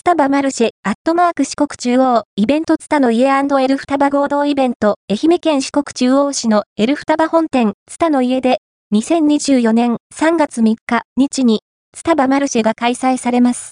スタバマルシェ、アットマーク四国中央、イベントツタの家エルフタバ合同イベント、愛媛県四国中央市のエルフタバ本店、ツタの家で、2024年3月3日、日に、ツタバマルシェが開催されます。